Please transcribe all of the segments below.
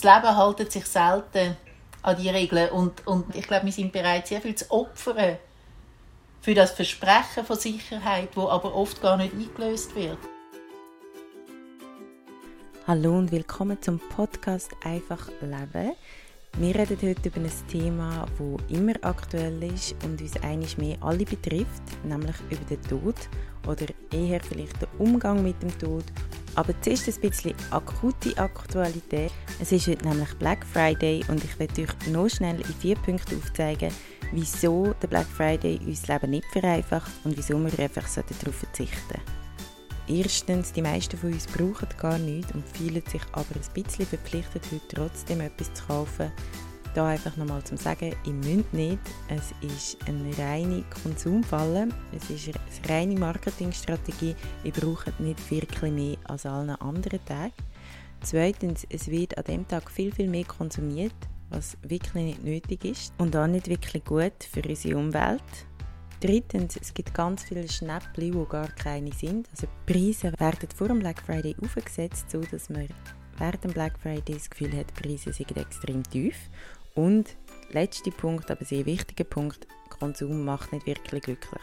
das Leben haltet sich selten an die Regeln und, und ich glaube, wir sind bereit, sehr viel zu opfern für das Versprechen von Sicherheit, wo aber oft gar nicht eingelöst wird. Hallo und willkommen zum Podcast Einfach Leben. Wir reden heute über ein Thema, das immer aktuell ist und uns eigentlich mehr alle betrifft, nämlich über den Tod oder eher vielleicht den Umgang mit dem Tod. Aber zuerst ein bisschen akute Aktualität. Es ist heute nämlich Black Friday und ich werde euch noch schnell in vier Punkten aufzeigen, wieso der Black Friday unser Leben nicht vereinfacht und wieso wir einfach darauf verzichten sollten. Erstens, die meisten von uns brauchen gar nichts und fühlen sich aber ein bisschen verpflichtet, heute trotzdem etwas zu kaufen. Da einfach nochmal zum Sagen, ihr müsst nicht. Es ist eine reine Konsumfalle. Es ist eine reine Marketingstrategie. Ihr braucht nicht wirklich mehr als allen anderen Tagen. Zweitens, es wird an dem Tag viel, viel mehr konsumiert, was wirklich nicht nötig ist und auch nicht wirklich gut für unsere Umwelt. Drittens, es gibt ganz viele Schnäppchen, die gar keine sind. Also die Preise werden vor dem Black Friday aufgesetzt, so dass man während dem Black Friday das Gefühl hat, die Preise sind extrem tief. Und letzter Punkt, aber sehr wichtiger Punkt, Konsum macht nicht wirklich glücklich.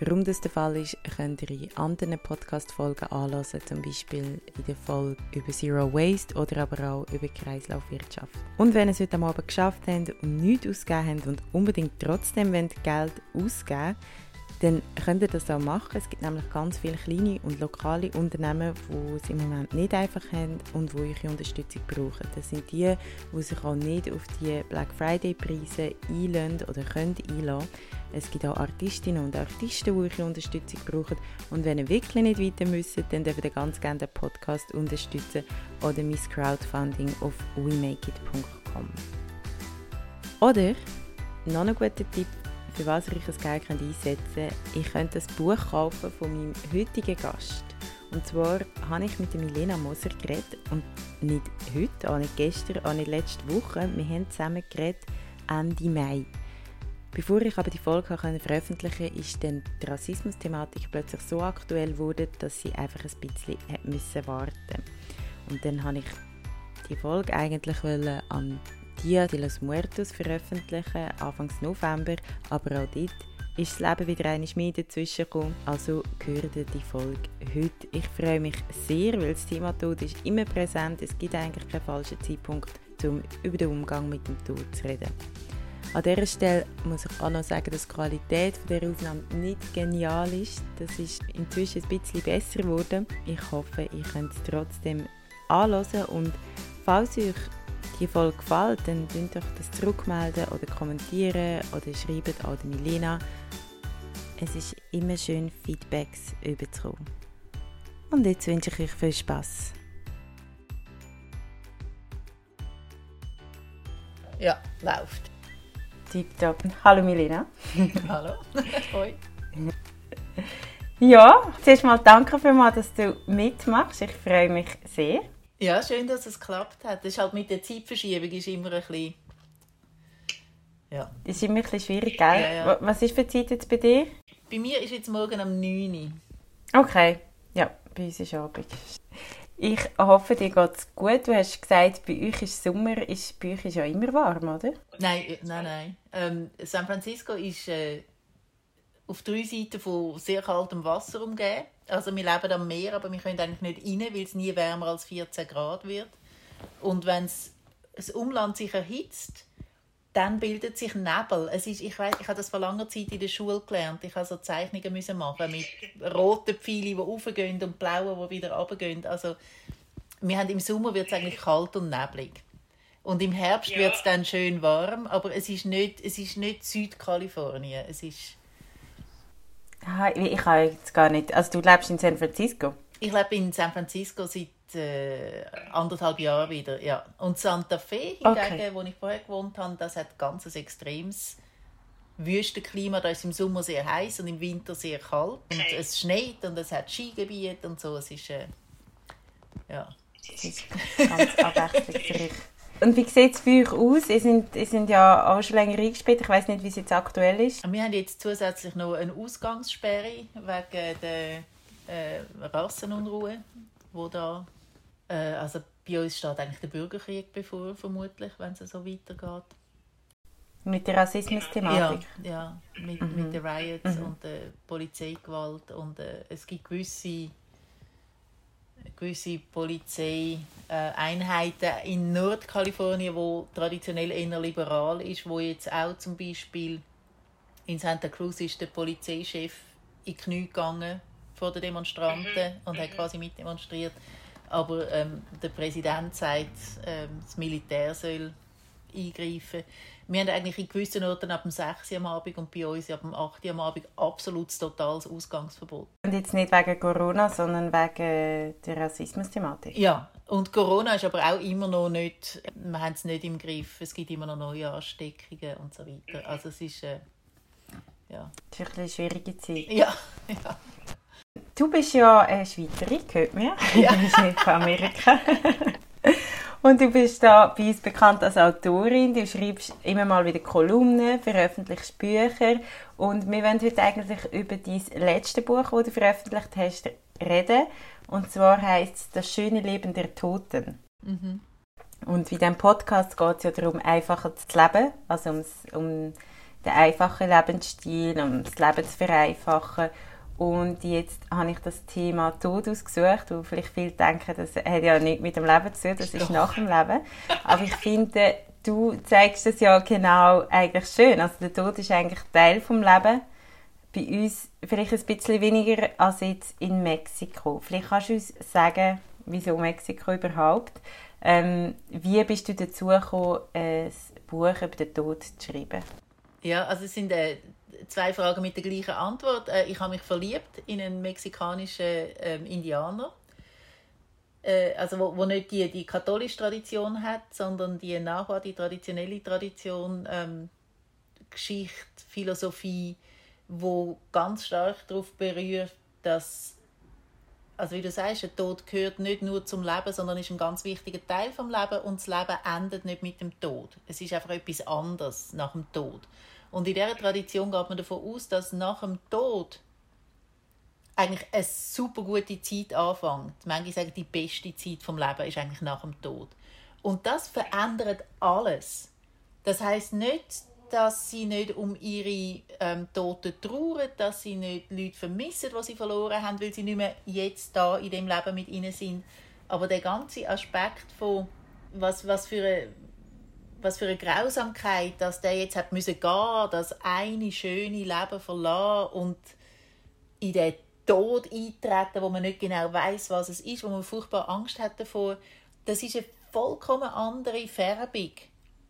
Warum das der Fall ist, könnt ihr in anderen Podcast-Folgen anhören, zum Beispiel in der Folge über Zero Waste oder aber auch über Kreislaufwirtschaft. Und wenn ihr es heute Abend geschafft habt und nichts ausgegeben habt und unbedingt trotzdem Geld ausgeben wollt, dann könnt ihr das auch machen. Es gibt nämlich ganz viele kleine und lokale Unternehmen, die es im Moment nicht einfach haben und die eure Unterstützung brauchen. Das sind die, die sich auch nicht auf die Black Friday Preise einlösen oder können einlassen. Es gibt auch Artistinnen und Artisten, die eure Unterstützung brauchen. Und wenn ihr wirklich nicht weiter müsst, dann dürft ihr ganz gerne den Podcast unterstützen oder mein Crowdfunding auf wemakeit.com. Oder, noch ein guter Tipp, für was ich das Geld einsetzen kann. Ich könnte das Buch kaufen von meinem heutigen Gast. Und zwar habe ich mit Milena Moser geredet und nicht heute, auch nicht gestern, auch nicht letzte Woche. Wir haben zusammen geredet Ende Mai. Bevor ich aber die Folge veröffentlichen konnte, ist dann die Rassismus-Thematik plötzlich so aktuell geworden, dass sie einfach ein bisschen müssen warten Und dann habe ich die Folge eigentlich an Dia de los Muertos veröffentlichen, Anfang November, aber auch dort ist das Leben wieder eine mehr dazwischen gekommen. Also gehört die Folge heute. Ich freue mich sehr, weil das Thema Tod ist immer präsent. Es gibt eigentlich keinen falschen Zeitpunkt, um über den Umgang mit dem Tod zu reden. An dieser Stelle muss ich auch noch sagen, dass die Qualität der Aufnahme nicht genial ist. Das ist inzwischen ein bisschen besser geworden. Ich hoffe, ihr könnt es trotzdem anhören und falls euch die Folge gefällt, dann könnt euch das zurückmelden oder kommentieren oder schreibt an Milena. Es ist immer schön, Feedbacks überzukommen. Und jetzt wünsche ich euch viel Spaß. Ja, läuft. Tipptopp. Hallo Milena. Hallo. Hoi. Ja, zuerst mal danke für mal, dass du mitmachst. Ich freue mich sehr. Ja, schön, dass es geklappt hat. Das ist halt mit der Zeitverschiebung ist immer ein bisschen... Ja. Das ist immer ein bisschen schwierig, gell? Ja, ja. Was ist für Zeit jetzt bei dir? Bei mir ist jetzt morgen um 9 Uhr. Okay, ja, bei uns ist Abend. Ich hoffe, dir geht es gut. Du hast gesagt, bei euch ist Sommer, ist, bei euch ist ja immer warm, oder? Nein, äh, nein, nein. Ähm, San Francisco ist äh, auf drei Seiten von sehr kaltem Wasser umgeben. Also wir leben am Meer, aber wir können eigentlich nicht rein, weil es nie wärmer als 14 Grad wird. Und wenn das Umland sich erhitzt, dann bildet sich Nebel. Es ist, ich, weiss, ich habe das vor langer Zeit in der Schule gelernt. Ich musste so Zeichnungen müssen machen mit roten Pfeilen, die raufgehen und blauen, die wieder runtergehen. Also, wir haben im Sommer wird es eigentlich kalt und neblig. Und im Herbst ja. wird es dann schön warm, aber es ist nicht, es ist nicht Südkalifornien. Es ist ich habe jetzt gar nicht. Also du lebst in San Francisco? Ich lebe in San Francisco seit äh, anderthalb Jahren wieder, ja. Und Santa Fe hingegen, okay. wo ich vorher gewohnt habe, das hat ganz ein extremes Wüstenklima. Da ist im Sommer sehr heiß und im Winter sehr kalt. Und es schneit und es hat Skigebiete und so. Es ist, äh, ja. Es ist ganz abwechslungsreich. Und wie sieht es bei euch aus? Ihr sind, ihr sind ja auch schon länger eingesperrt. Ich weiß nicht, wie es jetzt aktuell ist. Wir haben jetzt zusätzlich noch eine Ausgangssperre wegen der äh, Rassenunruhe, wo da äh, also bei uns steht eigentlich der Bürgerkrieg bevor, vermutlich, wenn es so weitergeht. Mit der Rassismus-Thematik? Ja, ja mit, mhm. mit den Riots mhm. und der Polizeigewalt. Und äh, es gibt gewisse, gewisse Polizeieinheiten in Nordkalifornien, wo traditionell eher liberal ist, wo jetzt auch zum Beispiel in Santa Cruz ist der Polizeichef in die Knie gegangen vor den Demonstranten mhm. und hat mhm. quasi mitdemonstriert. Aber ähm, der Präsident sagt, ähm, das Militär soll eingreifen. Wir haben eigentlich in gewissen Orten ab dem 6 Uhr am Abend und bei uns ab dem 8 Uhr am Abend absolut totales Ausgangsverbot. Und jetzt nicht wegen Corona, sondern wegen der Rassismus-Thematik? Ja, und Corona ist aber auch immer noch nicht, wir haben es nicht im Griff. Es gibt immer noch neue Ansteckungen und so weiter. Also es ist, äh, ja. Es ist eine schwierige Zeit. Ja, ja. Du bist ja eine Schweizerin, gehört mir. Ja. Du bist nicht von Amerika. Und du bist da bei uns bekannt als Autorin. Du schreibst immer mal wieder Kolumnen, veröffentlichst Bücher. Und wir wollen heute eigentlich über dein letzte Buch, das du veröffentlicht hast, reden. Und zwar heißt es Das schöne Leben der Toten. Mhm. Und in diesem Podcast geht es ja darum, einfacher zu leben. Also ums, um den einfachen Lebensstil, um das Leben zu vereinfachen. Und jetzt habe ich das Thema Tod ausgesucht, wo vielleicht viele denken, das hat ja nicht mit dem Leben zu tun, das ist nach dem Leben. Aber ich finde, du zeigst es ja genau eigentlich schön. Also der Tod ist eigentlich Teil vom Leben. Bei uns vielleicht ein bisschen weniger als jetzt in Mexiko. Vielleicht kannst du uns sagen, wieso Mexiko überhaupt? Ähm, wie bist du dazu gekommen, ein Buch über den Tod zu schreiben? Ja, also es sind äh, zwei Fragen mit der gleichen Antwort. Äh, ich habe mich verliebt in einen mexikanischen äh, Indianer. Äh, also wo, wo nicht die, die katholische Tradition hat, sondern die Nahua, die traditionelle Tradition, ähm, Geschichte, Philosophie, wo ganz stark darauf berührt, dass also wie du sagst, der Tod gehört nicht nur zum Leben, sondern ist ein ganz wichtiger Teil vom Leben und das Leben endet nicht mit dem Tod. Es ist einfach etwas anderes nach dem Tod. Und in dieser Tradition geht man davon aus, dass nach dem Tod eigentlich eine super gute Zeit anfängt. Manche sagen, die beste Zeit vom Leben ist eigentlich nach dem Tod. Und das verändert alles. Das heißt nicht, dass sie nicht um ihre ähm, Toten trauern, dass sie nicht Leute vermissen, die sie verloren haben, weil sie nicht mehr jetzt da in dem Leben mit ihnen sind. Aber der ganze Aspekt von was, was für eine was für eine Grausamkeit, dass der jetzt hat müssen gehen, das eine schöne Leben verlassen und in den Tod eintreten, wo man nicht genau weiß, was es ist, wo man furchtbar Angst hat davor. Das ist eine vollkommen andere Färbung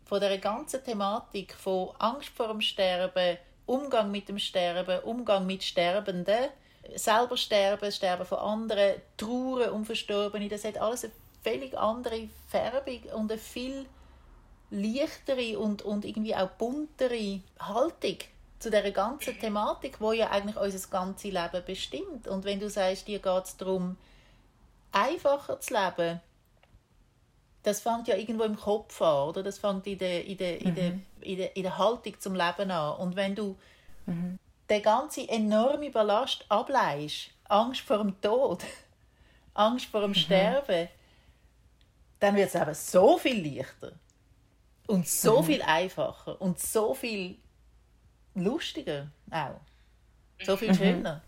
von der ganzen Thematik von Angst vor dem Sterben, Umgang mit dem Sterben, Umgang mit Sterbenden, selber sterben, Sterben von anderen, Trauer um Verstorbene. Das hat alles eine völlig andere Färbung und eine viel leichtere und, und irgendwie auch buntere Haltung zu der ganzen Thematik, wo ja eigentlich unser ganzes Leben bestimmt. Und wenn du sagst, dir geht es darum, einfacher zu leben, das fängt ja irgendwo im Kopf an, oder? Das fängt in der, in der, in der, mhm. in der, in der Haltung zum Leben an. Und wenn du mhm. den ganzen enorme Ballast ableist, Angst vor dem Tod, Angst vor dem mhm. Sterben, dann wird es eben so viel leichter. Und so mhm. viel einfacher und so viel lustiger auch. So viel mhm. schöner.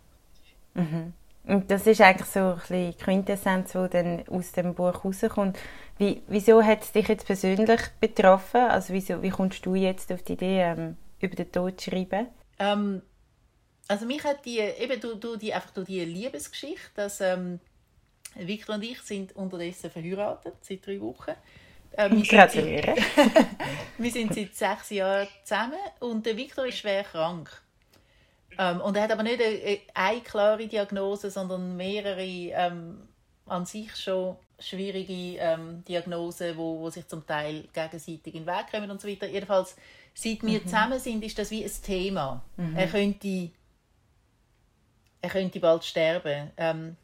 Mhm. Und das ist eigentlich so ein bisschen Quintessenz, die dann aus dem Buch rauskommt. Wie, wieso hat es dich jetzt persönlich betroffen? Also wieso, wie kommst du jetzt auf die Idee, ähm, über den Tod zu schreiben? Ähm, also mich hat die, eben durch, durch die, einfach durch die Liebesgeschichte, dass ähm, Victor und ich sind unterdessen verheiratet, seit drei Wochen. Wir, Gratuliere. Wir sind seit sechs Jahren zusammen und der Victor ist schwer krank. Ähm, und er hat aber nicht eine, eine klare Diagnose, sondern mehrere ähm, an sich schon schwierige ähm, Diagnosen, wo, wo sich zum Teil gegenseitig in den Weg kommen und so weiter. Jedenfalls, seit wir mhm. zusammen sind, ist das wie ein Thema. Mhm. Er, könnte, er könnte bald sterben. Ähm,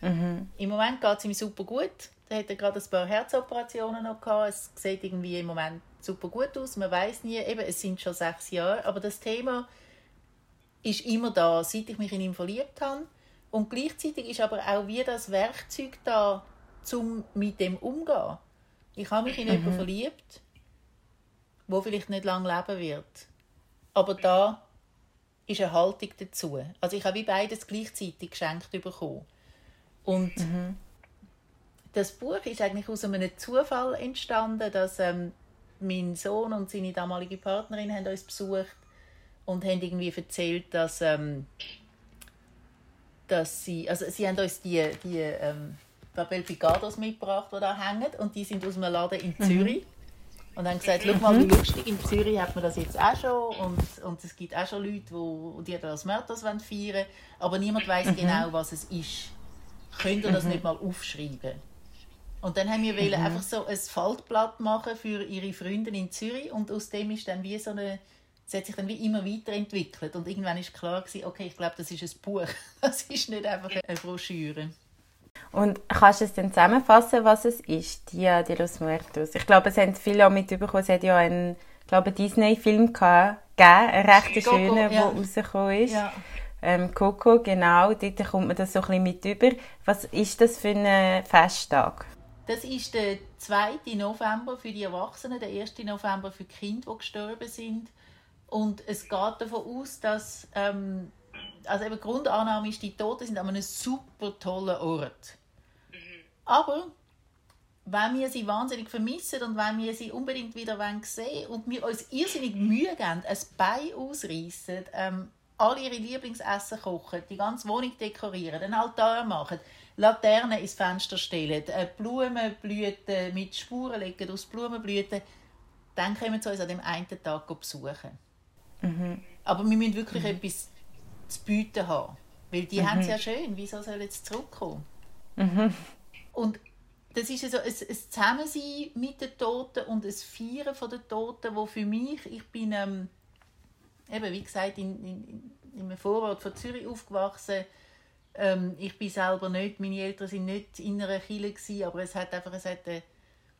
mhm. Im Moment geht es ihm super gut. Da hat er gerade ein paar Herzoperationen noch gehabt. Es sieht irgendwie im Moment super gut aus. Man weiß nie, eben, es sind schon sechs Jahre, aber das Thema ist immer da, seit ich mich in ihn verliebt habe. Und gleichzeitig ist aber auch wie das Werkzeug da, um mit dem umzugehen. Ich habe mich in mhm. jemanden verliebt, wo vielleicht nicht lange leben wird. Aber da ist eine Haltung dazu. Also ich habe wie beides gleichzeitig geschenkt bekommen. Und mhm. Das Buch ist eigentlich aus einem Zufall entstanden, dass ähm, mein Sohn und seine damalige Partnerin haben uns besucht und haben irgendwie erzählt, dass, ähm, dass sie, also sie haben uns die, die ähm, Papel Picados mitgebracht, die da hängen und die sind aus einem Laden in mhm. Zürich. Mhm. Und haben gesagt, schau mal, wie mhm. lustig, in Zürich hat man das jetzt auch schon und, und es gibt auch schon Leute, die, die das Mörder feiern wollen, aber niemand weiß mhm. genau, was es ist. Könnt ihr das mhm. nicht mal aufschreiben? Und dann haben wir mhm. einfach so ein Faltblatt machen für ihre Freunde in Zürich und aus dem ist dann wie so eine es hat sich dann wie immer weiterentwickelt und irgendwann ist klar gewesen, okay, ich glaube, das ist ein Buch. Das ist nicht einfach eine Broschüre. Und kannst du es dann zusammenfassen, was es ist, Dia de los Muertos? Ich glaube, es haben viele auch mitbekommen, es hat ja einen glaube, Disney-Film gegeben, einen recht schönen, der ja. rausgekommen ist. Ja. Ähm, Coco, genau, dort kommt man das so ein bisschen mit über. Was ist das für ein Festtag? Das ist der 2. November für die Erwachsenen, der 1. November für die Kinder, die gestorben sind. Und es geht davon aus, dass ähm, also eben Grundannahme ist, die Toten sind an einem super tollen Ort. Mhm. Aber wenn wir sie wahnsinnig vermissen und wenn wir sie unbedingt wieder sehen und wir uns irrsinnig Mühe geben, ein Bein ausreißen, ähm, alle ihre Lieblingsessen kochen, die ganze Wohnung dekorieren, einen Altar machen, Laternen ins Fenster stellen, äh, Blumenblüten mit Spuren legen aus Blumenblüten, dann können wir uns an dem einen Tag besuchen. Mhm. Aber wir müssen wirklich mhm. etwas zu bieten haben. Weil die mhm. haben es ja schön. Wieso sollen sie zurückkommen? Mhm. Und das ist so ein, ein Zusammensein mit den Toten und ein Feiern von den Toten, wo für mich, ich bin, ähm, eben, wie gesagt, in, in, in einem Vorort von Zürich aufgewachsen. Ähm, ich bin selber nicht, meine Eltern sind nicht in einer Kirche gewesen, aber es hat einfach, es hat eine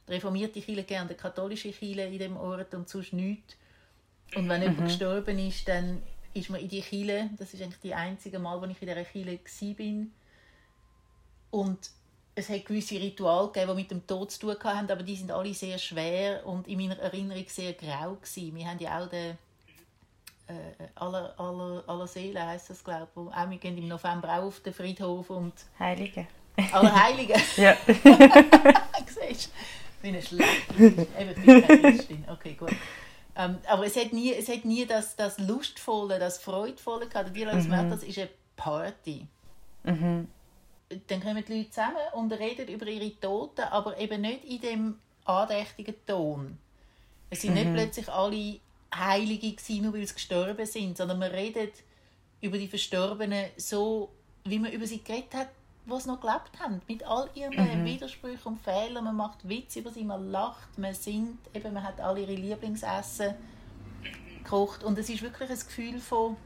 reformierte Kirche gegeben, eine katholische Kirche in dem Ort und sonst nichts. Und wenn mhm. jemand gestorben ist, dann ist man in die Chile. Das ist eigentlich die einzige Mal, wo ich in dieser Chile bin. Und es hat gewisse Rituale gegeben, die mit dem Tod zu tun hatten, aber die sind alle sehr schwer und in meiner Erinnerung sehr grau gewesen. Wir haben ja auch den äh, aller, aller, aller Seelen heisst das glaube ich. Auch wir gehen im November auch auf den Friedhof und Heilige. Aller Heilige. ja. Siehst du? Ich bin eine schlechte. Eben, ich bin keine Christin. Okay, gut. Ähm, aber es hat nie, es hat nie das, das Lustvolle, das Freudvolle gehabt. Die Leute mhm. das ist eine Party. Mhm. Dann kommen die Leute zusammen und reden über ihre Toten, aber eben nicht in dem andächtigen Ton. Es sind mhm. nicht plötzlich alle Heilige gewesen, nur weil sie gestorben sind, sondern man redet über die Verstorbenen so, wie man über sie geredet hat, was noch gelebt haben, mit all ihren mhm. Widersprüchen und Fehlern. Man macht Witze über sie, man lacht, man singt, eben, man hat alle ihre Lieblingsessen gekocht und es ist wirklich ein Gefühl von,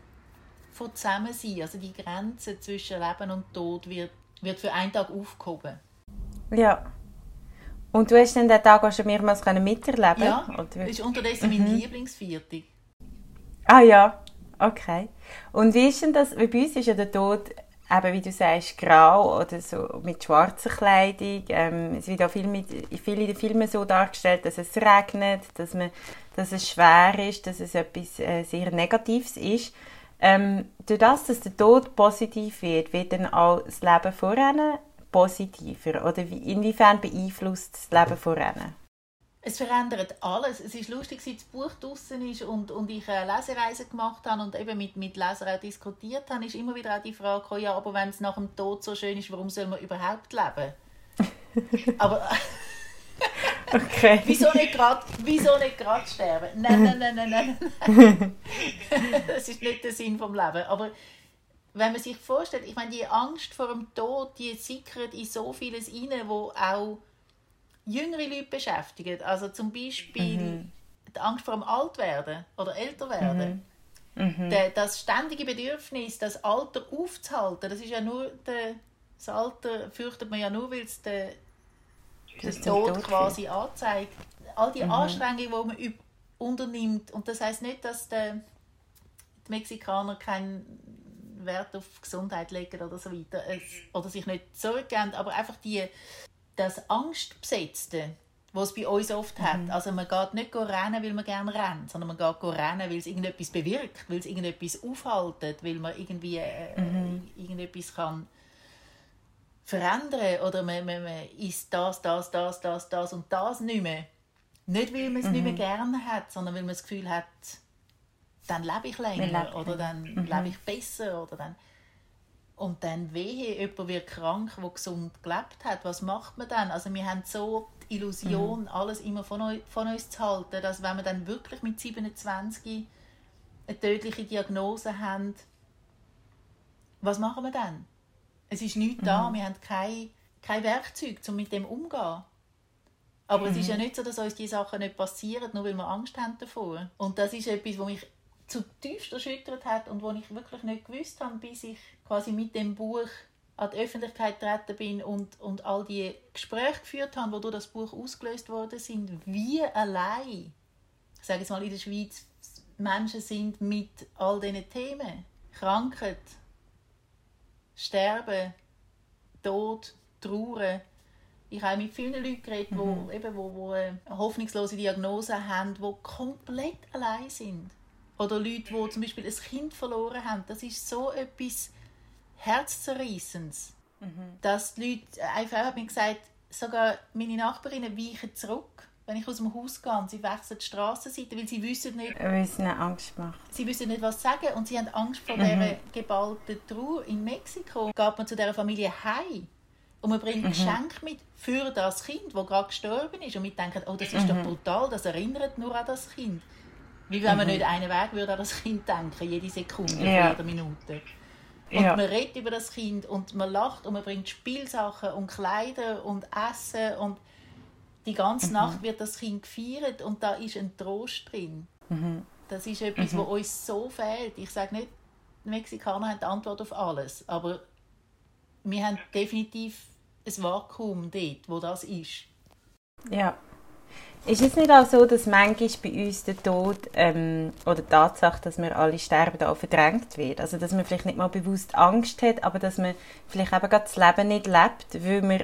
von Zusammensein. Also die Grenze zwischen Leben und Tod wird, wird für einen Tag aufgehoben. Ja. Und du hast dann den Tag auch schon mehrmals miterleben Ja, das ist unterdessen mhm. mein Lieblingsviertel. Ah ja, okay. Und wie ist denn das, bei uns ist ja der Tod eben, wie du sagst, grau oder so mit schwarzer Kleidung. Ähm, es wird auch viel mit, viel in den Filmen so dargestellt, dass es regnet, dass, man, dass es schwer ist, dass es etwas äh, sehr Negatives ist. Ähm, durch das, dass der Tod positiv wird, wird dann auch das Leben voran positiver? Oder wie, inwiefern beeinflusst das Leben voran? es verändert alles. Es ist lustig, als das Buch draußen ist und, und ich eine Lesereise gemacht habe und eben mit, mit Lesern auch diskutiert habe, ist immer wieder auch die Frage gekommen, ja, aber wenn es nach dem Tod so schön ist, warum soll man überhaupt leben? aber okay. wieso nicht gerade wieso nicht gerade sterben? Nein, nein, nein, nein, nein. nein. das ist nicht der Sinn vom Leben. Aber wenn man sich vorstellt, ich meine, die Angst vor dem Tod, die sickert in so vieles rein, wo auch jüngere Leute beschäftigen. Also zum Beispiel mhm. die Angst vor dem Altwerden oder Älterwerden. Mhm. Mhm. das ständige Bedürfnis, das Alter aufzuhalten, das ist ja nur der, das Alter fürchtet man ja nur, weil es der, der Tod quasi anzeigt. All die mhm. Anstrengungen, die man unternimmt. Und das heißt nicht, dass der, die Mexikaner keinen Wert auf Gesundheit legen oder so weiter. Es, oder sich nicht zurückgeben, aber einfach die das Angstbesetzte, was es bei uns oft hat. Mhm. Also man geht nicht rennen, weil man gerne rennt, sondern man geht rennen, weil es irgendetwas bewirkt, weil es irgendetwas aufhaltet, weil man irgendwie äh, Mhm. irgendetwas kann verändern oder man, man, man isst das, das, das, das, das und das nicht mehr. Nicht, weil man es nicht Mhm. mehr gerne hat, sondern weil man das Gefühl hat, dann lebe ich länger oder dann Mhm. lebe ich besser oder dann und dann wehe, jemand wird krank, der gesund gelebt hat. Was macht man dann? Also wir haben so die Illusion, Mhm. alles immer von, von uns zu halten, dass wenn wir dann wirklich mit 27 eine tödliche Diagnose haben, was machen wir dann? Es ist nichts da, Mhm. wir haben kein, kein Werkzeug, um mit dem umzugehen. Aber es ist Mhm. ja nicht so, dass uns die Sachen nicht passieren, nur weil wir Angst haben davor. Und das ist etwas, was mich zutiefst erschüttert hat und wo ich wirklich nicht gewusst habe, bis ich quasi mit dem Buch an die Öffentlichkeit getreten bin und, und all die Gespräche geführt habe, die durch das Buch ausgelöst worden sind, wie allein, ich sage jetzt mal in der Schweiz, Menschen sind mit all diesen Themen. Krankheit, Sterben, Tod, Trauer. Ich habe mit vielen Leuten geredet, die Mhm. eben, wo, wo eine hoffnungslose Diagnose haben, die komplett allein sind. Oder Leute, die zum Beispiel ein Kind verloren haben. Das ist so etwas Herzzerreißendes, dass die Leute, eine Frau hat mir gesagt, sogar meine Nachbarinnen weichen zurück, wenn ich aus dem Haus gehe und sie wechseln die Strassenseite, weil sie wissen nicht, Weil es ihnen Angst macht. sie wissen nicht, was sagen und sie haben Angst vor Mhm. dieser geballten Trauer in Mexiko. Geht man zu dieser Familie heim und man Mhm. bringt Geschenke mit für das Kind, das gerade gestorben ist und wir denken, oh, das ist doch Mhm. brutal, das erinnert nur an das Kind. Wie wenn man Mhm. nicht einen Weg würde an das Kind denken, jede Sekunde, Ja. jede Minute. Und Ja. man redet über das Kind und man lacht und man bringt Spielsachen und Kleider und Essen und die Mhm. ganze Nacht wird das Kind gefeiert und da ist ein Trost drin. Mhm. Das ist etwas, was uns so fehlt. Ich sage nicht, die Mexikaner haben die Antwort auf alles, aber wir haben definitiv ein Vakuum dort, wo das ist. Ja. Ist es nicht auch so, dass manchmal bei uns der Tod ähm, oder die Tatsache, dass wir alle sterben, auch verdrängt wird? Also, dass man vielleicht nicht mal bewusst Angst hat, aber dass man vielleicht eben gerade das Leben nicht lebt, weil man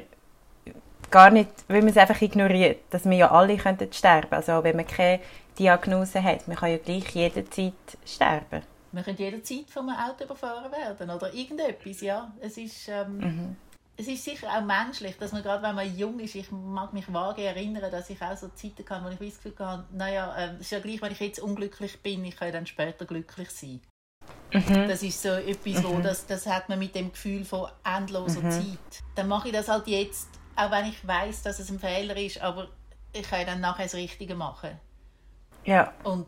gar nicht, weil man es einfach ignoriert, dass wir ja alle könnten sterben. Also auch wenn man keine Diagnose hat, man kann ja gleich jederzeit sterben. Man könnte jederzeit von einem Auto überfahren werden oder irgendetwas, ja. Es ist, ähm, es ist sicher auch menschlich, dass man gerade, wenn man jung ist, ich mag mich vage erinnern, dass ich auch so Zeiten kann, wo ich das Gefühl hatte, naja, ähm, es ist ja gleich, wenn ich jetzt unglücklich bin, ich kann ja dann später glücklich sein. Das ist so etwas, wo das, das hat man mit dem Gefühl von endloser Zeit. Dann mache ich das halt jetzt, auch wenn ich weiß, dass es ein Fehler ist, aber ich kann ja dann nachher das Richtige machen. Ja, Und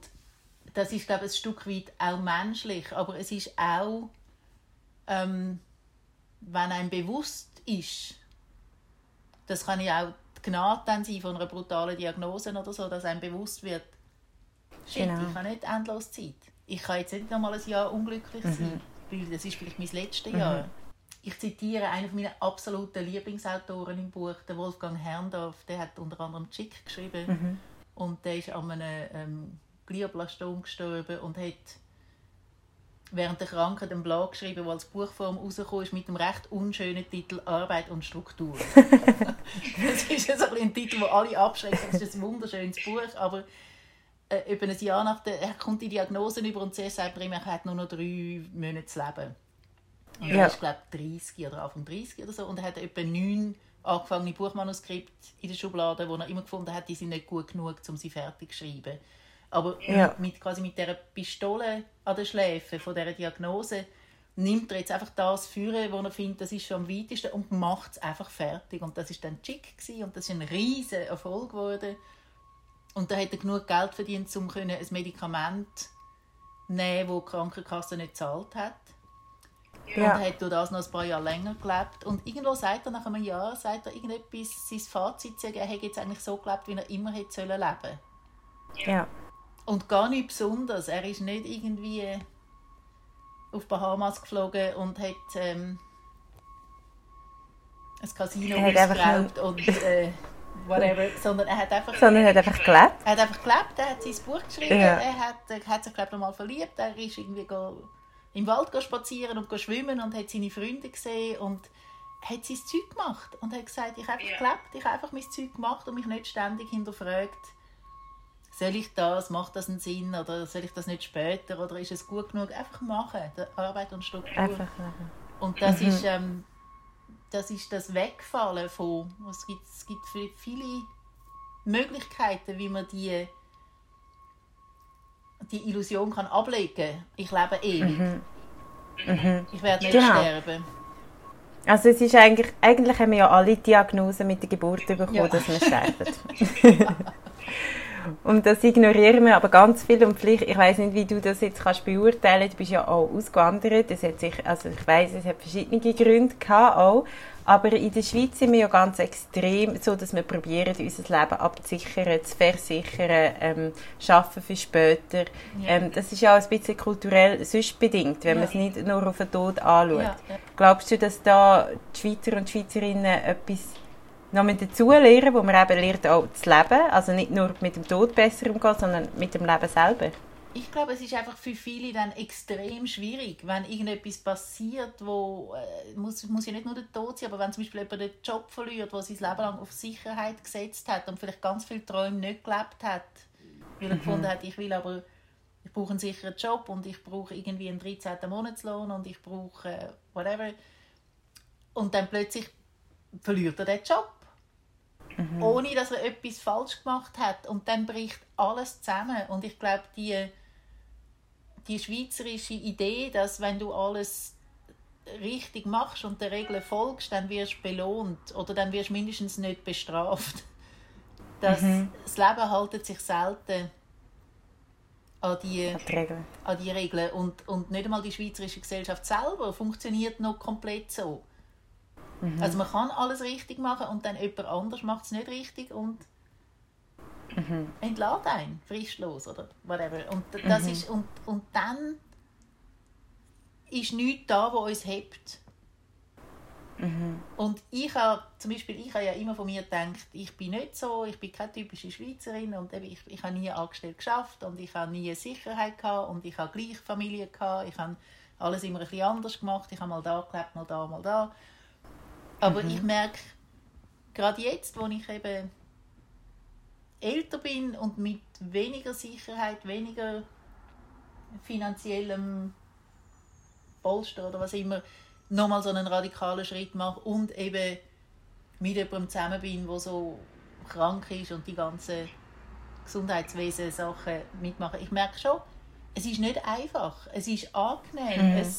das ist, glaube ich, ein Stück weit auch menschlich, aber es ist auch, ähm, wenn einem bewusst ist, das kann ja auch die Gnade dann sein von einer brutalen Diagnose oder so, dass einem bewusst wird, shit, Genau. ich habe nicht endlos Zeit. Ich kann jetzt nicht noch mal ein Jahr unglücklich Mhm. sein, weil das ist vielleicht mein letztes Jahr. Ich zitiere einen meiner absoluten Lieblingsautoren im Buch, der Wolfgang Herrndorf, der hat unter anderem Chick geschrieben Mhm. und der ist an einem ähm, Glioblastom gestorben und hat während der Krankheit einen Blog geschrieben, der als Buchform rausgekommen ist mit dem recht unschönen Titel Arbeit und Struktur. das ist so ein, Titel, der alle abschreckt. Das ist ein wunderschönes Buch, aber äh, über ein Jahr nach der, er kommt die Diagnose über und zuerst sagt er ihm, er hat nur noch drei Monate zu leben. Und Ja. er ist, glaube ich, 30 oder Anfang 30 oder so. Und er hat etwa neun angefangene Buchmanuskripte in der Schublade, wo er immer gefunden hat, die sind nicht gut genug, um sie fertig zu schreiben. Aber Ja. mit, quasi mit dieser Pistole an den Schläfen von dieser Diagnose nimmt er jetzt einfach das führen, wo er findet, das ist schon am weitesten und macht es einfach fertig. Und das ist dann Chick gewesen, und das ist ein riesiger Erfolg geworden. Und da hat er genug Geld verdient, um können ein Medikament nehmen, das die Krankenkasse nicht gezahlt hat. Ja. Und er hat durch das noch ein paar Jahre länger gelebt. Und irgendwo sagt er nach einem Jahr, sagt er irgendetwas, sein Fazit zu sagen, er hätte jetzt eigentlich so gelebt, wie er immer hätte sollen leben ja. Und gar nicht besonders. Er ist nicht irgendwie auf Bahamas geflogen und hat ähm, ein Casino Er missbraucht und äh, whatever, sondern er hat einfach Sondern er hat einfach gelebt. er hat einfach gelebt, er hat sein Buch geschrieben, Ja. er, hat, er hat sich glaube ich mal verliebt, er ist irgendwie go, im Wald go spazieren und go schwimmen und hat seine Freunde gesehen und hat das Zeug gemacht und hat gesagt, ich habe einfach Ja. gelebt, ich habe einfach mein Zeug gemacht und mich nicht ständig hinterfragt, soll ich das, macht das einen Sinn oder soll ich das nicht später oder ist es gut genug? Einfach machen, Arbeit und Struktur. Einfach leben. Und das ist ähm, das ist das Wegfallen von, es gibt, es gibt vi- viele Möglichkeiten, wie man die die Illusion kann ablegen. Ich lebe ewig. Ich werde nicht Genau. sterben. Also es ist eigentlich, eigentlich haben wir ja alle Diagnosen mit der Geburt bekommen, Ja. dass wir sterben. und das ignorieren wir aber ganz viel und vielleicht, ich weiß nicht, wie du das jetzt kannst beurteilen, du bist ja auch ausgewandert, es hat sich, also ich weiß, es hat verschiedene Gründe gehabt auch, aber in der Schweiz sind wir ja ganz extrem so, dass wir probieren, unser Leben abzusichern, zu versichern, ähm, schaffen für später. Ja. Ähm, das ist ja auch ein bisschen kulturell sonst bedingt, wenn Ja. man es nicht nur auf den Tod anschaut. Ja. Glaubst du, dass da die Schweizer und Schweizerinnen etwas noch mit dazu lernen, wo man eben lernt, auch zu leben? Also nicht nur mit dem Tod besser umgehen, sondern mit dem Leben selber? Ich glaube, es ist einfach für viele dann extrem schwierig, wenn irgendetwas passiert, wo äh, muss, muss ja nicht nur der Tod sein, aber wenn zum Beispiel jemand den Job verliert, der sein Leben lang auf Sicherheit gesetzt hat und vielleicht ganz viele Träume nicht gelebt hat, weil er gefunden hat, ich will aber ich brauche einen sicheren Job und ich brauche irgendwie einen 13. Monatslohn und ich brauche äh, whatever und dann plötzlich verliert er den Job ohne dass er etwas falsch gemacht hat und dann bricht alles zusammen und ich glaube die die schweizerische Idee, dass wenn du alles richtig machst und der Regel folgst, dann wirst du belohnt oder dann wirst du mindestens nicht bestraft. Das, das Leben haltet sich selten an die, Die Regeln. an die Regeln und, und nicht einmal die schweizerische Gesellschaft selber funktioniert noch komplett so. Also man kann alles richtig machen und dann jemand anders macht es nicht richtig und entlädt einen, fristlos oder whatever. Und das ist, und, und dann ist nichts da, wo uns hebt. Und ich habe, zum Beispiel, ich habe ja immer von mir gedacht, ich bin nicht so, ich bin keine typische Schweizerin und eben, ich, ich habe nie angestellt geschafft und ich habe nie Sicherheit gehabt und ich habe gleich Familie gehabt, ich habe alles immer ein bisschen anders gemacht, ich habe mal da gelebt, mal da, mal da. Aber ich merke, gerade jetzt, wo ich eben älter bin und mit weniger Sicherheit, weniger finanziellem Polster oder was immer, nochmal so einen radikalen Schritt mache und eben mit jemandem zusammen bin, der so krank ist und die ganzen Gesundheitswesen-Sachen mitmachen. Ich merke schon, es ist nicht einfach. Es ist angenehm, ein,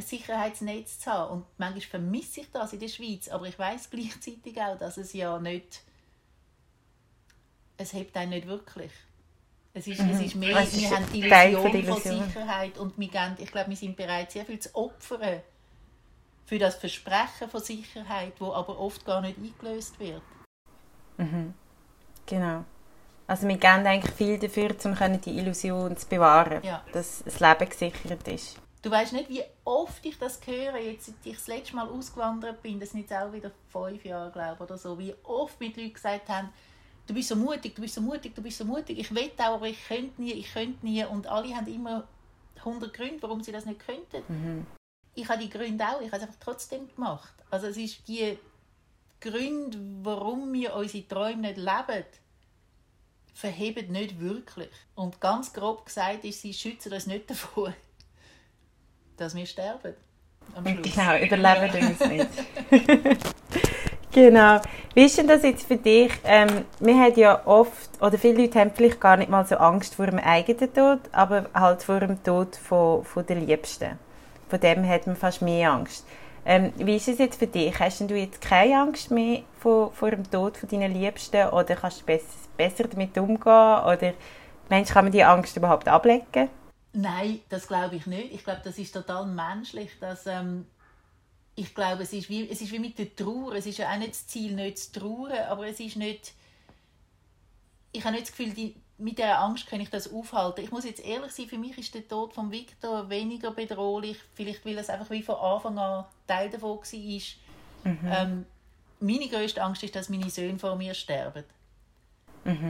ein Sicherheitsnetz zu haben. Und manchmal vermisse ich das in der Schweiz, aber ich weiß gleichzeitig auch, dass es ja nicht es hebt einen nicht wirklich. Es ist, es ist mehr, Es ist wir haben die Teil Illusion von Illusion. Sicherheit und wir geben, ich glaube, wir sind bereit, sehr viel zu opfern für das Versprechen von Sicherheit, wo aber oft gar nicht eingelöst wird. Genau. Also wir geben eigentlich viel dafür, um die Illusion zu bewahren, Ja. dass das Leben gesichert ist. Du weißt nicht, wie oft ich das höre, jetzt seit ich das letzte Mal ausgewandert bin, das sind jetzt auch wieder fünf Jahre, glaube ich, oder so, wie oft mit Leuten gesagt haben, du bist so mutig, du bist so mutig, du bist so mutig, ich will auch, aber ich könnte nie, ich könnte nie. Und alle haben immer 100 Gründe, warum sie das nicht könnten. Ich habe die Gründe auch, ich habe es einfach trotzdem gemacht. Also es ist die Gründe, warum wir unsere Träume nicht leben, verheben nicht wirklich. Und ganz grob gesagt ist, sie schützen uns nicht davor, dass wir sterben. Genau, überleben wir uns nicht. genau. Wie ist denn das jetzt für dich? Ähm, wir haben ja oft, oder viele Leute haben vielleicht gar nicht mal so Angst vor dem eigenen Tod, aber halt vor dem Tod von, von der Liebsten. Von dem hat man fast mehr Angst. Ähm, wie ist es jetzt für dich? Hast du jetzt keine Angst mehr vor, vor dem Tod von deinen Liebsten oder kannst du besser, besser damit umgehen? Oder meinst, kann man die Angst überhaupt ablegen? Nein, das glaube ich nicht. Ich glaube, das ist total menschlich, dass ähm, ich glaube, es ist, wie, es ist wie mit der Trauer. Es ist ja auch nicht das Ziel, nicht zu trauern, aber es ist nicht... Ich habe nicht das Gefühl, die, mit dieser Angst kann ich das aufhalten. Ich muss jetzt ehrlich sein, für mich ist der Tod von Victor weniger bedrohlich, vielleicht weil es einfach wie von Anfang an Teil davon war. Ähm, meine grösste Angst ist, dass meine Söhne vor mir sterben.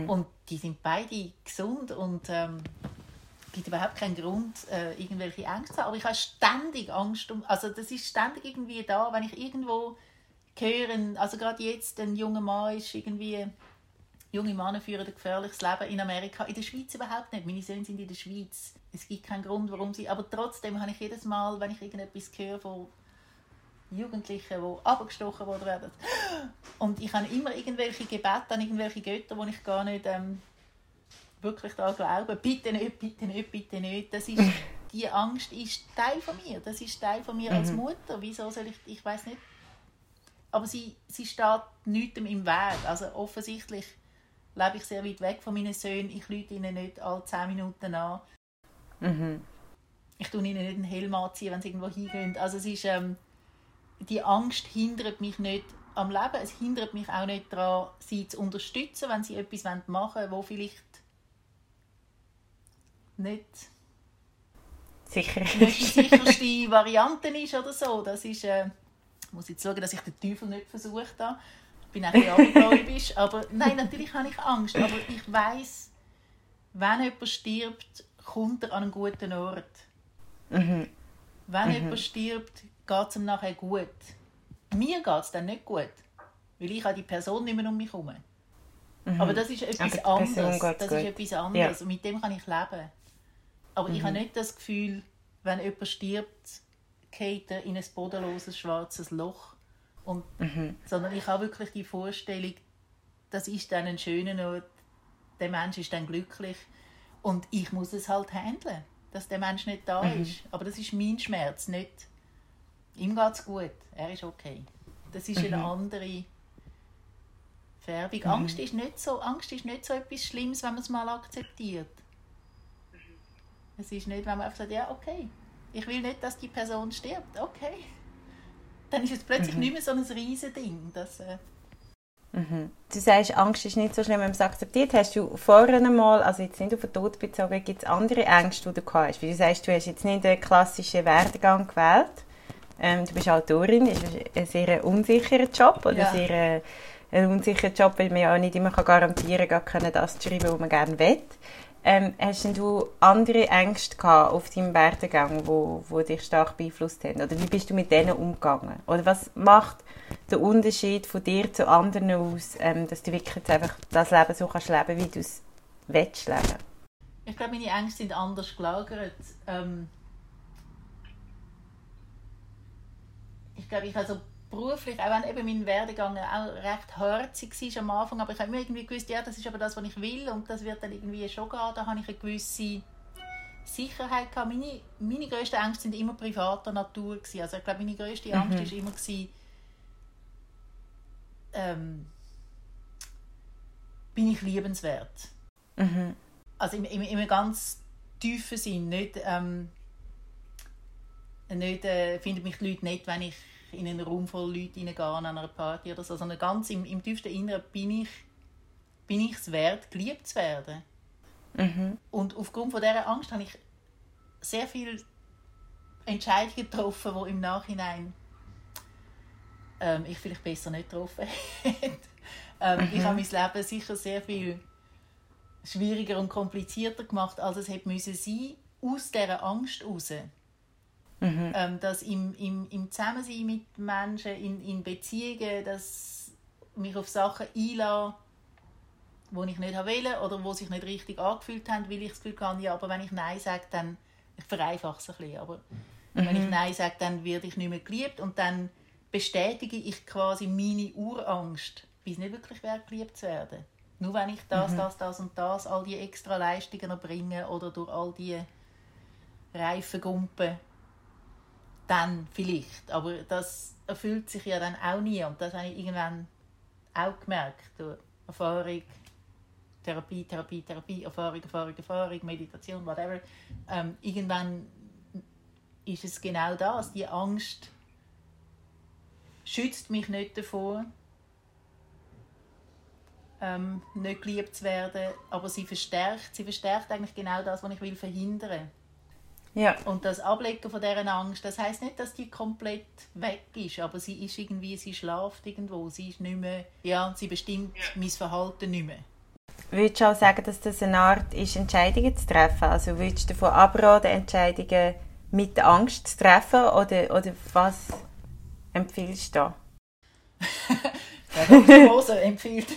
Und die sind beide gesund und ähm, Es gibt überhaupt keinen Grund, äh, irgendwelche Ängste zu haben. Aber ich habe ständig Angst. Um, also das ist ständig irgendwie da, wenn ich irgendwo höre, also gerade jetzt ein junger Mann ist irgendwie, junge Männer führen ein gefährliches Leben in Amerika, in der Schweiz überhaupt nicht. Meine Söhne sind in der Schweiz. Es gibt keinen Grund, warum sie, aber trotzdem habe ich jedes Mal, wenn ich irgendetwas höre von Jugendlichen, die abgestochen worden werden. Und ich habe immer irgendwelche Gebete an irgendwelche Götter, wo ich gar nicht ähm, wirklich daran glaube. Bitte nicht, bitte nicht, bitte nicht. Das ist, die Angst ist Teil von mir. Das ist Teil von mir als mhm. Mutter. Wieso soll ich, ich weiß nicht. Aber sie, sie steht nichts im Weg. Also offensichtlich lebe ich sehr weit weg von meinen Söhnen. Ich lüte ihnen nicht alle zehn Minuten an. Mhm. Ich tue ihnen nicht einen Helm anziehen, wenn sie irgendwo hingehen. Also es ist... Ähm, die Angst hindert mich nicht am Leben. Es hindert mich auch nicht daran, sie zu unterstützen, wenn sie etwas machen wollen, wo vielleicht nicht, Sicher. nicht die sicherste Variante ist oder so. Das ist, äh, ich muss jetzt schauen, dass ich den Teufel nicht versucht habe. Ich bin auch ein bisschen aber nein, natürlich habe ich Angst, aber ich weiß, wenn jemand stirbt, kommt er an einen guten Ort. Mhm. Wenn mhm. jemand stirbt, geht es ihm nachher gut. Mir geht es dann nicht gut, weil ich habe die Person nicht mehr um mich herum. Mhm. Aber das ist etwas anderes. Das ist etwas anderes. Ja. Und mit dem kann ich leben. Aber mhm. ich habe nicht das Gefühl, wenn jemand stirbt, geht er in ein bodenloses, schwarzes Loch. Und, mhm. Sondern ich habe wirklich die Vorstellung, das ist dann ein schöner Ort, der Mensch ist dann glücklich und ich muss es halt handeln, dass der Mensch nicht da mhm. ist. Aber das ist mein Schmerz, nicht Ihm geht es gut, er ist okay. Das ist eine mhm. andere Färbung. Mhm. Angst, ist nicht so, Angst ist nicht so etwas Schlimmes, wenn man es mal akzeptiert. Es ist nicht, wenn man einfach sagt, ja, okay, ich will nicht, dass die Person stirbt, okay. Dann ist es plötzlich mhm. nicht mehr so ein riesiges Ding. Dass, äh mhm. Du sagst, Angst ist nicht so schlimm, wenn man es akzeptiert. Hast du vorher einmal, also jetzt nicht auf den Tod bezogen, gibt es andere Ängste, die du hast? Weil du sagst, du hast jetzt nicht den klassischen Werdegang gewählt ähm, du bist Autorin, ist ein sehr unsicherer Job oder ja. sehr äh, ein unsicherer Job, weil man ja auch nicht immer garantieren kann, das zu schreiben, was man gerne will. Ähm, hast du andere Ängste gehabt auf deinem Werdegang, wo, wo dich stark beeinflusst haben? Oder wie bist du mit denen umgegangen? Oder was macht der Unterschied von dir zu anderen aus, ähm, dass du wirklich einfach das Leben so kannst leben, wie du es willst leben? Ich glaube, meine Ängste sind anders gelagert. Ähm, ich glaube, ich also beruflich, auch wenn eben mein Werdegang auch recht herzig war am Anfang, aber ich habe immer irgendwie gewusst, ja, das ist aber das, was ich will und das wird dann irgendwie schon gehen, da habe ich eine gewisse Sicherheit gehabt. Meine, meine grössten Ängste sind immer privater Natur gewesen. also ich glaube, meine grösste Angst mhm. ist immer gewesen, ähm, bin ich liebenswert? Mhm. Also im, im, im ganz tiefen Sinn, nicht, ähm, nicht äh, finden mich die Leute nicht, wenn ich in einen Raum voll Leute reingehe an einer Party oder so, sondern ganz im, im tiefsten Inneren bin ich, bin ich es wert, geliebt zu werden. Mhm. Und aufgrund von dieser Angst habe ich sehr viele Entscheidungen getroffen, die im Nachhinein ähm, ich vielleicht besser nicht getroffen hätte. ähm, mhm. Ich habe mein Leben sicher sehr viel schwieriger und komplizierter gemacht, als es hätte müssen sein aus dieser Angst heraus. Mhm. Ähm, dass im, im, im Zusammensein mit Menschen, in, in Beziehungen, dass mich auf Sachen einlasse, die ich nicht wollte oder die sich nicht richtig angefühlt haben, weil ich das Gefühl hatte, ja, aber wenn ich Nein sage, dann, ich vereinfache es ein bisschen, aber mhm. wenn ich mhm. Nein sage, dann werde ich nicht mehr geliebt und dann bestätige ich quasi meine Urangst, bis nicht wirklich wert, geliebt zu werden. Nur wenn ich das, mhm. das, das und das, all die extra Leistungen erbringe oder durch all die Reifengumpen dann vielleicht. Aber das erfüllt sich ja dann auch nie. Und das habe ich irgendwann auch gemerkt. Durch Erfahrung, Therapie, Therapie, Therapie, Erfahrung, Erfahrung, Erfahrung, Meditation, whatever. Ähm, irgendwann ist es genau das. Die Angst schützt mich nicht davor, ähm, nicht geliebt zu werden, aber sie verstärkt, sie verstärkt eigentlich genau das, was ich will verhindern will. Ja. Und das Ablegen von dieser Angst, das heißt nicht, dass die komplett weg ist, aber sie ist irgendwie, sie schlaft irgendwo, sie ist nicht mehr, ja, sie bestimmt ja. mein Verhalten nicht mehr. würdest du auch sagen, dass das eine Art ist, Entscheidungen zu treffen? Also würdest du davon abraten, Entscheidungen mit Angst zu treffen? Oder, oder was empfiehlst du da? Der Dr. empfiehlt.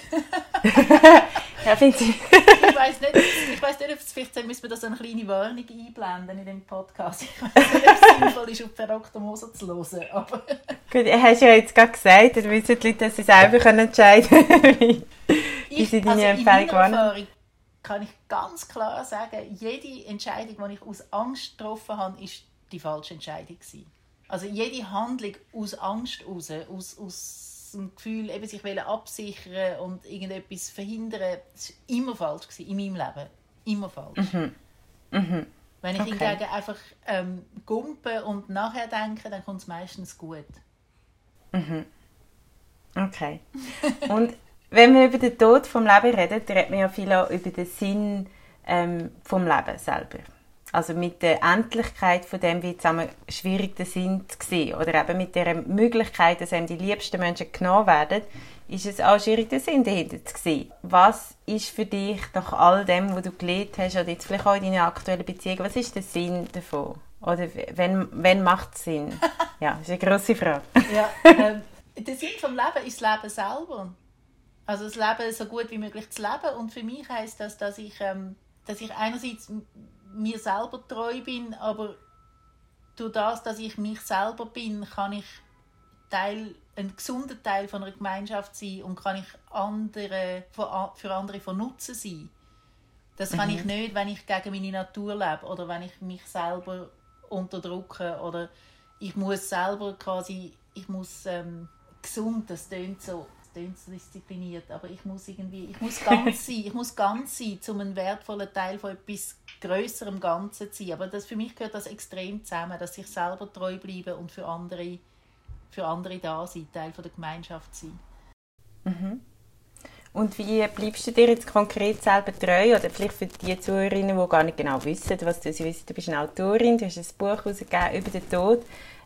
ja, finde ich. ich weiß nicht, ich weiß nicht, ob es vielleicht müssen wir das eine kleine Warnung einblenden in dem Podcast. Ich weiß nicht, ob es sinnvoll ist, auf Dr. Moser zu hören. Aber Gut, hast ja jetzt gerade gesagt, dann wissen die Leute, dass sie selber entscheiden können, wie, wie sie deine also Empfehlung waren. kann ich ganz klar sagen, jede Entscheidung, die ich aus Angst getroffen habe, ist die falsche Entscheidung gewesen. Also jede Handlung aus Angst heraus, aus, aus dem Gefühl, eben sich absichern und irgendetwas verhindern, das war immer falsch gewesen, in meinem Leben. Immer falsch. Mhm. Mhm. Wenn ich okay. hingegen einfach ähm, gumpe und nachher denke, dann kommt es meistens gut. Mhm. Okay. und wenn wir über den Tod vom Leben reden, reden wir ja viel auch über den Sinn ähm, vom Leben selber. Also mit der Endlichkeit von dem wird es schwierig der Sinn zu sehen. Oder eben mit der Möglichkeit, dass einem die liebsten Menschen genommen werden, ist es auch schwierig, den Sinn dahinter zu sehen. Was ist für dich nach all dem, was du gelernt hast, oder jetzt vielleicht auch in deiner aktuellen Beziehung, was ist der Sinn davon? Oder wenn, wenn macht es Sinn? Ja, das ist eine grosse Frage. ja, ähm, der Sinn vom Leben ist das Leben selber. Also das Leben so gut wie möglich zu leben. Und für mich heisst das, dass ich, ähm, dass ich einerseits mir selber treu bin, aber durch das, dass ich mich selber bin, kann ich Teil, ein gesunder Teil von einer Gemeinschaft sein und kann ich andere, für andere von Nutzen sein. Das kann mhm. ich nicht, wenn ich gegen meine Natur lebe oder wenn ich mich selber unterdrücke oder ich muss selber quasi, ich muss ähm, gesund, das klingt so klingt so diszipliniert, aber ich muss irgendwie, ich muss ganz sein, ich muss ganz sein, um einen wertvollen Teil von etwas Größerem Ganzen zu sein. Aber das, für mich gehört das extrem zusammen, dass ich selber treu bleibe und für andere, für andere da sein, Teil von der Gemeinschaft sein. Mhm. Und wie bleibst du dir jetzt konkret selber treu? Oder vielleicht für die Zuhörerinnen, die gar nicht genau wissen, was du wissen, du bist eine Autorin, du hast ein Buch herausgegeben über den Tod.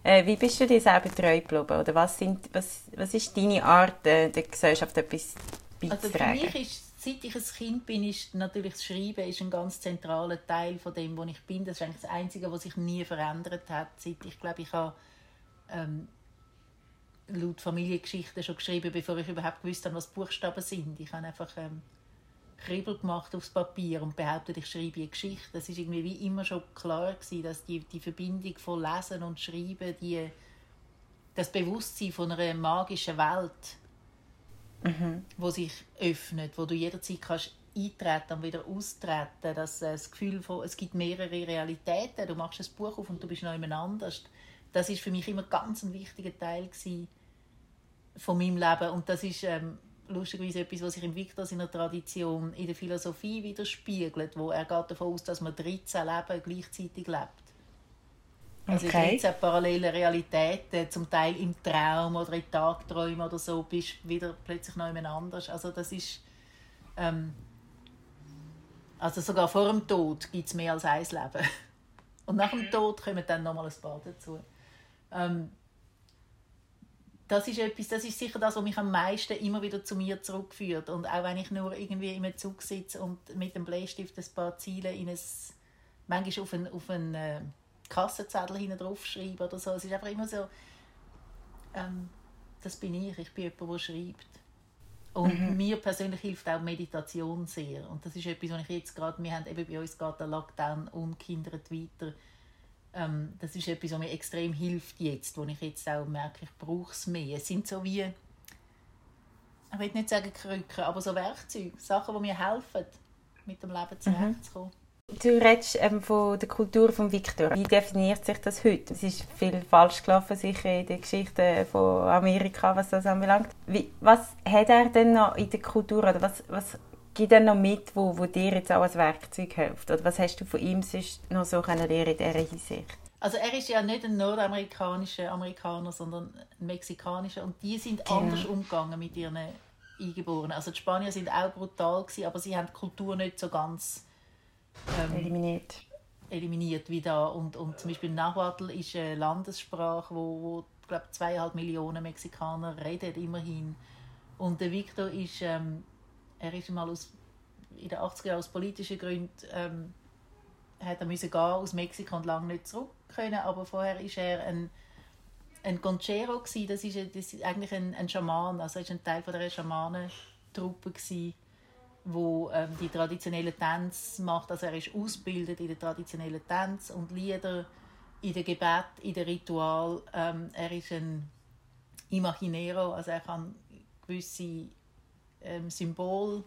Äh, wie bist du dir selber treu geblieben? Oder was, sind, was, was ist deine Art, äh, der Gesellschaft etwas beizutragen? Also für mich ist, seit ich ein Kind bin, ist natürlich das Schreiben ist ein ganz zentraler Teil von dem, wo ich bin. Das ist eigentlich das Einzige, was sich nie verändert hat. Seit ich glaube, ich habe ähm, laut Familiengeschichte schon geschrieben, bevor ich überhaupt gewusst habe, was Buchstaben sind. Ich habe einfach ähm, Kribbel gemacht aufs Papier und behauptet, ich schreibe eine Geschichte. Das ist irgendwie wie immer schon klar gewesen, dass die, die Verbindung von Lesen und Schreiben, die, das Bewusstsein von einer magischen Welt, mhm. wo sich öffnet, wo du jederzeit kannst eintreten und wieder austreten, dass äh, das Gefühl von, es gibt mehrere Realitäten, du machst ein Buch auf und du bist noch jemand anders. Das ist für mich immer ganz ein wichtiger Teil von meinem Leben und das ist ähm, lustigerweise etwas, was sich im Victor seiner Tradition in der Philosophie widerspiegelt, wo er geht davon aus, dass man 13 Leben gleichzeitig lebt. Also okay. 13 parallele Realitäten, zum Teil im Traum oder in Tagträumen oder so, bist wieder plötzlich noch jemand anders. Also das ist... Ähm, also sogar vor dem Tod gibt es mehr als ein Leben. Und nach dem Tod kommen dann nochmal ein paar dazu. Ähm, das ist etwas, das ist sicher das, was mich am meisten immer wieder zu mir zurückführt. Und auch wenn ich nur irgendwie im Zug sitze und mit dem Bleistift ein paar Ziele in ein, manchmal auf einen, auf einen äh, Kassenzettel hinten drauf schreibe oder so. Es ist einfach immer so, ähm, das bin ich, ich bin jemand, der schreibt. Und mhm. mir persönlich hilft auch Meditation sehr. Und das ist etwas, was ich jetzt gerade, wir haben eben bei uns geht der Lockdown ungehindert weiter ähm, das ist etwas, was mir extrem hilft jetzt, wo ich jetzt auch merke, ich brauche es mehr. Es sind so wie, ich will nicht sagen Krücken, aber so Werkzeuge, Sachen, die mir helfen, mit dem Leben zurechtzukommen. Mhm. Du redest ähm, von der Kultur von Victor. Wie definiert sich das heute? Es ist viel falsch gelaufen, sicher in der Geschichte von Amerika, was das anbelangt. Wie, was hat er denn noch in der Kultur oder was, was gibt er noch mit, wo, wo dir jetzt auch als Werkzeug hilft? Oder was hast du von ihm sonst noch so lernen in dieser Hinsicht? Also er ist ja nicht ein nordamerikanischer Amerikaner, sondern ein mexikanischer und die sind genau. anders umgegangen mit ihren Eingeborenen. Also die Spanier sind auch brutal gewesen, aber sie haben die Kultur nicht so ganz ähm, eliminiert. eliminiert wie da. Und, und zum Beispiel Nahuatl ist eine Landessprache, wo, wo glaube zweieinhalb Millionen Mexikaner reden immerhin. Und der Victor ist ähm, er ist mal aus in den 80er Jahren aus politischen Gründen ähm, hat er müssen gehen aus Mexiko und lange nicht zurück können, aber vorher ist er ein ein Conchero gsi, das ist, das ist eigentlich ein, ein Schaman, also ist ein Teil von der Schamanentruppe gsi, wo ähm, die traditionellen Tänze macht, also er ist ausgebildet in den traditionellen Tänzen und Lieder, in der Gebet, in der Ritual. Ähm, er ist ein Imaginero, also er kann gewisse ähm, Symbole,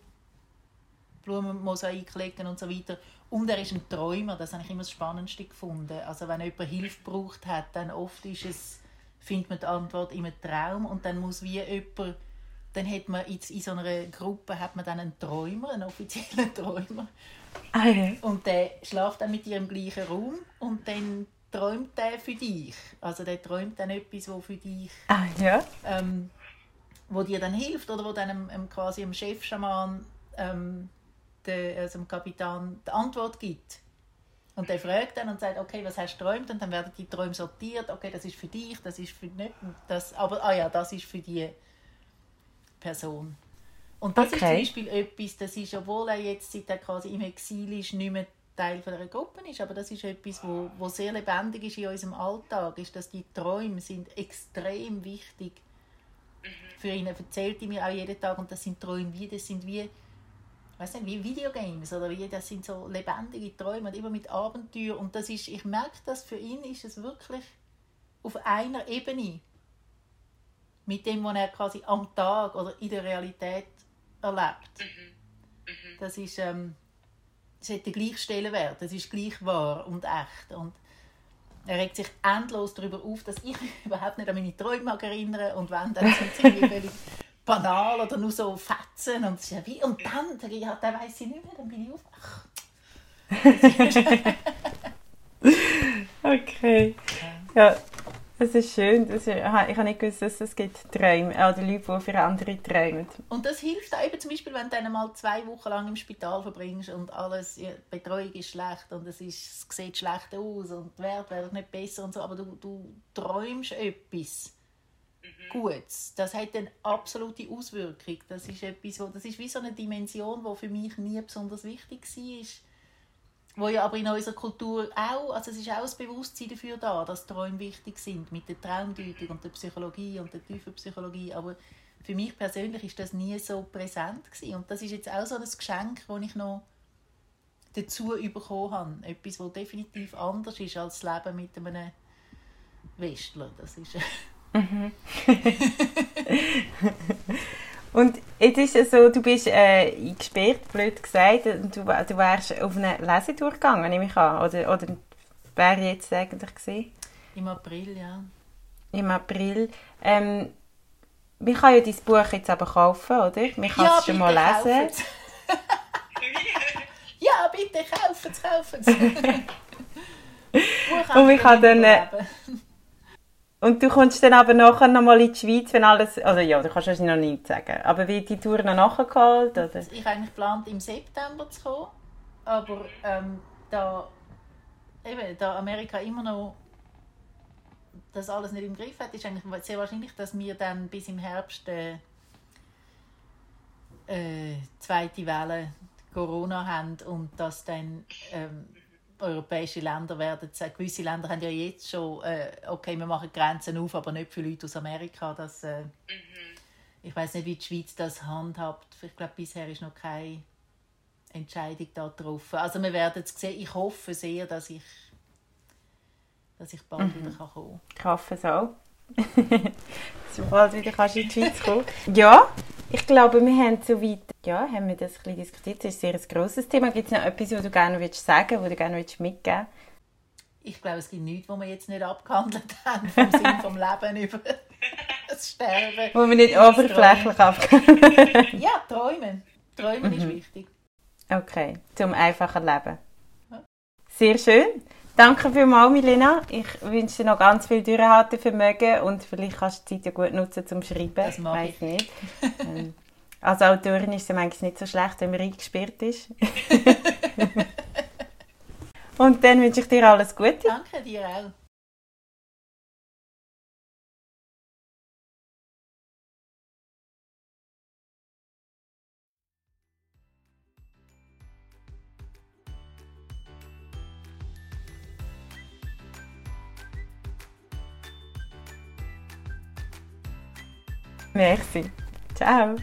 Blumenmosaik legen und so weiter. Und er ist ein Träumer, das habe ich immer das Spannendste gefunden. Also wenn jemand Hilfe braucht hat, dann oft ist es, findet man die Antwort einem Traum und dann muss wie jemand, dann hat man in, in so einer Gruppe hat man dann einen Träumer, einen offiziellen Träumer. Ah, ja. Und der schläft dann mit dir im gleichen Raum und dann träumt der für dich. Also der träumt dann etwas, wo für dich, Ah, ja. ähm, wo dir dann hilft oder wo dann dem, dem quasi dem Chefschaman, ähm, der, also dem Kapitän, die Antwort gibt. Und der fragt dann und sagt, okay, was hast du geträumt? Und dann werden die Träume sortiert. Okay, das ist für dich, das ist für nicht, das, aber ah ja, das ist für die Person. Und das ist zum Okay. Beispiel etwas, das ist, obwohl er jetzt, seit er quasi im Exil ist, nicht mehr Teil von einer Gruppe ist, aber das ist etwas, wo, wo sehr lebendig ist in unserem Alltag, ist, dass die Träume sind extrem wichtig für ihn. Er erzählt ihm ja auch jeden Tag und das sind Träume wie, das sind wie, weiß nicht, wie Videogames oder wie, das sind so lebendige Träume und immer mit Abenteuer und das ist, ich merke, dass für ihn ist es wirklich auf einer Ebene mit dem, was er quasi am Tag oder in der Realität erlebt. Das ist, ähm, das hat den gleichen Stellenwert, das ist gleich wahr und echt und er regt sich endlos darüber auf, dass ich mich überhaupt nicht an meine Träume erinnere und wenn, dann sind sie irgendwie völlig banal oder nur so Fetzen. Und, wie, und dann, ja, dann weiss ich nicht mehr, dann bin ich auf. Okay. Ja, das ist schön. Das ist, aha, ich habe nicht gewusst, dass es gibt Träume, oder Leute, die für andere träumen. Und das hilft auch eben zum Beispiel, wenn du dann mal zwei Wochen lang im Spital verbringst und alles, ja, die Betreuung ist schlecht und es, ist, es sieht schlecht aus und die Werte werden nicht besser und so, aber du, du träumst etwas Gutes. Das hat eine absolute Auswirkung. Das ist, etwas, wo, das ist wie so eine Dimension, die für mich nie besonders wichtig war. Wo ja aber in unserer Kultur auch, also es ist auch das Bewusstsein dafür da, dass Träume wichtig sind, mit der Traumdeutung und der Psychologie und der tiefen Psychologie, aber für mich persönlich ist das nie so präsent gewesen. und das ist jetzt auch so ein Geschenk, das ich noch dazu bekommen habe. Etwas, das definitiv anders ist als das Leben mit einem Westler. Das ist, Und jetzt ist es so, du bist äh, eingesperrt, blöd gesagt, und du, du wärst auf eine Lesetour gegangen, nehme ich an. Oder, oder wäre jetzt eigentlich gewesen? Im April, ja. Im April. Ähm, man kann ja dein Buch jetzt aber kaufen, oder? Man kann es schon mal lesen. ja, bitte kaufen es, kaufen es. Und ich habe dann, äh, Und du kommst dann aber nachher nochmal in die Schweiz, wenn alles... Also ja, du kannst wahrscheinlich noch nichts sagen. Aber wird die Tour noch nachgeholt, oder? Ich habe eigentlich geplant, im September zu kommen, aber ähm, da, eben, da Amerika immer noch das alles nicht im Griff hat, ist eigentlich sehr wahrscheinlich, dass wir dann bis im Herbst äh, äh, zweite Welle Corona haben und dass dann ähm, europäische Länder werden sagen, gewisse Länder haben ja jetzt schon, äh, okay, wir machen Grenzen auf, aber nicht für Leute aus Amerika. Das, äh, Ich weiß nicht, wie die Schweiz das handhabt. Ich glaube, bisher ist noch keine Entscheidung da getroffen. Also wir werden es sehen. Ich hoffe sehr, dass ich, dass ich bald wieder kann kommen Ich hoffe es auch. Sobald du wieder kannst in die Schweiz kommen Ja, ich glaube, wir haben soweit ja, haben wir das ein bisschen diskutiert. Das ist ein sehr grosses Thema. Gibt es noch etwas, was du gerne willst sagen was du gerne willst mitgeben Ich glaube, es gibt nichts, was wir jetzt nicht abgehandelt haben, vom Sinn vom Leben über das Sterben. Wo wir nicht oberflächlich abgeben. Ja, träumen. Träumen ist wichtig. Okay, zum einfachen Leben. Sehr schön. Danke vielmals, Milena. Ich wünsche dir noch ganz viel Durchhaltevermögen und vielleicht kannst du die Zeit ja gut nutzen zum Schreiben. Das mag Weiss ich. nicht. Ähm, Als Autorin ist es manchmal nicht so schlecht, wenn man eingesperrt ist. und dann wünsche ich dir alles Gute. Danke dir auch. Merci. Ciao.